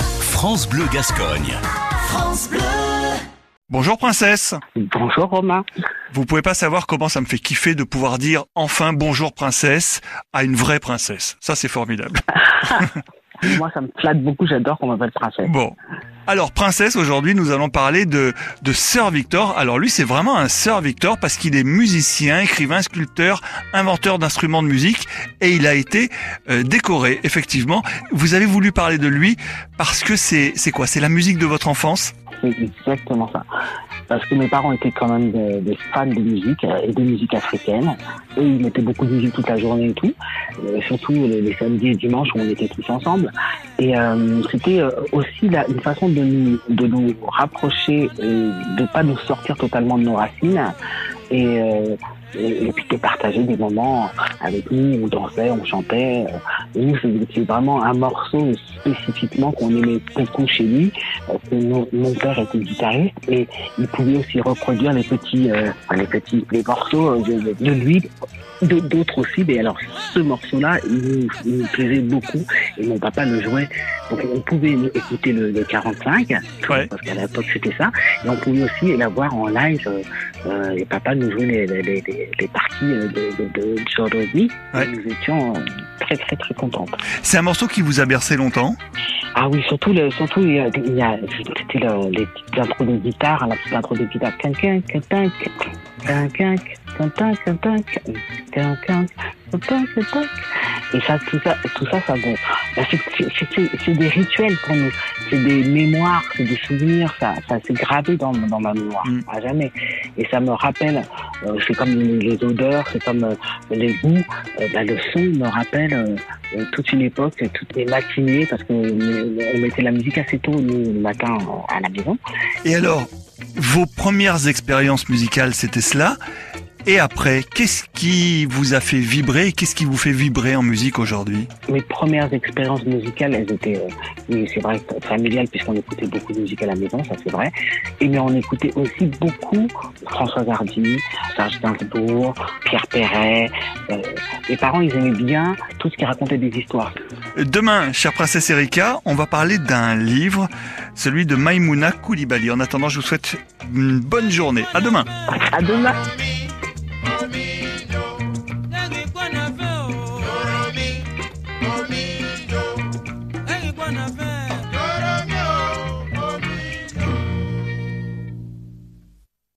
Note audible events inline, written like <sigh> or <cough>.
France Bleu Gascogne. France Bleu. Bonjour princesse. Bonjour Romain. Vous pouvez pas savoir comment ça me fait kiffer de pouvoir dire enfin bonjour princesse à une vraie princesse. Ça c'est formidable. <laughs> Moi ça me flatte beaucoup, j'adore qu'on m'appelle princesse. Bon. Alors princesse, aujourd'hui nous allons parler de, de Sir Victor. Alors lui c'est vraiment un Sir Victor parce qu'il est musicien, écrivain, sculpteur, inventeur d'instruments de musique et il a été euh, décoré effectivement. Vous avez voulu parler de lui parce que c'est quoi? C'est la musique de votre enfance? C'est exactement ça. Parce que mes parents étaient quand même des, fans de musique euh, et de musique africaine. Eux, ils mettaient beaucoup de musique toute la journée et tout. Euh, surtout les, samedis et dimanches où on était tous ensemble. Et euh, c'était euh, aussi une façon de nous, de nous rapprocher, euh, de pas nous sortir totalement de nos racines. Et, euh, et, et puis de partager des moments avec nous, on dansait, on chantait. Nous, c'est c'est vraiment un morceau spécifiquement qu'on aimait beaucoup chez lui. Mon, mon père était guitariste et il pouvait aussi reproduire les petits, euh, les petits, les morceaux de, de- de lui, d'autres aussi. Mais alors, ce morceau-là, il nous, il nous plaisait beaucoup et mon papa le jouait. Donc, on pouvait écouter le, le 45, Ouais. parce qu'à l'époque c'était ça, et on pouvait aussi l'avoir en live. Euh, euh, et papa nous jouait les, les, les, les- les parties euh, de, de, de Jodorowsky. Ouais. Nous étions euh, très très très contentes. C'est un morceau qui vous a bercé longtemps. Ah oui, surtout, le, surtout il y a, il y a- c'était le- les petites intros de guitare, la petite intro de guitare. Et ça, tout ça, tout ça, ça bah, c'est des rituels pour nous, c'est des mémoires, c'est des souvenirs, ça, ça c'est gravé dans, dans ma mémoire, mm. à jamais. Et ça me rappelle, euh, c'est comme les odeurs, c'est comme euh, les goûts, euh, bah, le son me rappelle toute une époque, toutes les matinées, parce qu'on mettait la musique assez tôt, nous, le matin à la maison. Et alors, vos premières expériences musicales, c'était cela et après, qu'est-ce qui vous a fait vibrer Qu'est-ce qui vous fait vibrer en musique aujourd'hui? Mes premières expériences musicales, elles étaient, euh, oui, c'est vrai, familiales, puisqu'on écoutait beaucoup de musique à la maison, ça c'est vrai. Et mais on écoutait aussi beaucoup François Hardy, Serge Gainsbourg, Pierre Perret. Euh, mes parents, ils aimaient bien tout ce qui racontait des histoires. Demain, chère princesse Erika, on va parler d'un livre, celui de Maïmouna Koulibaly. En attendant, je vous souhaite une bonne journée. À demain À demain!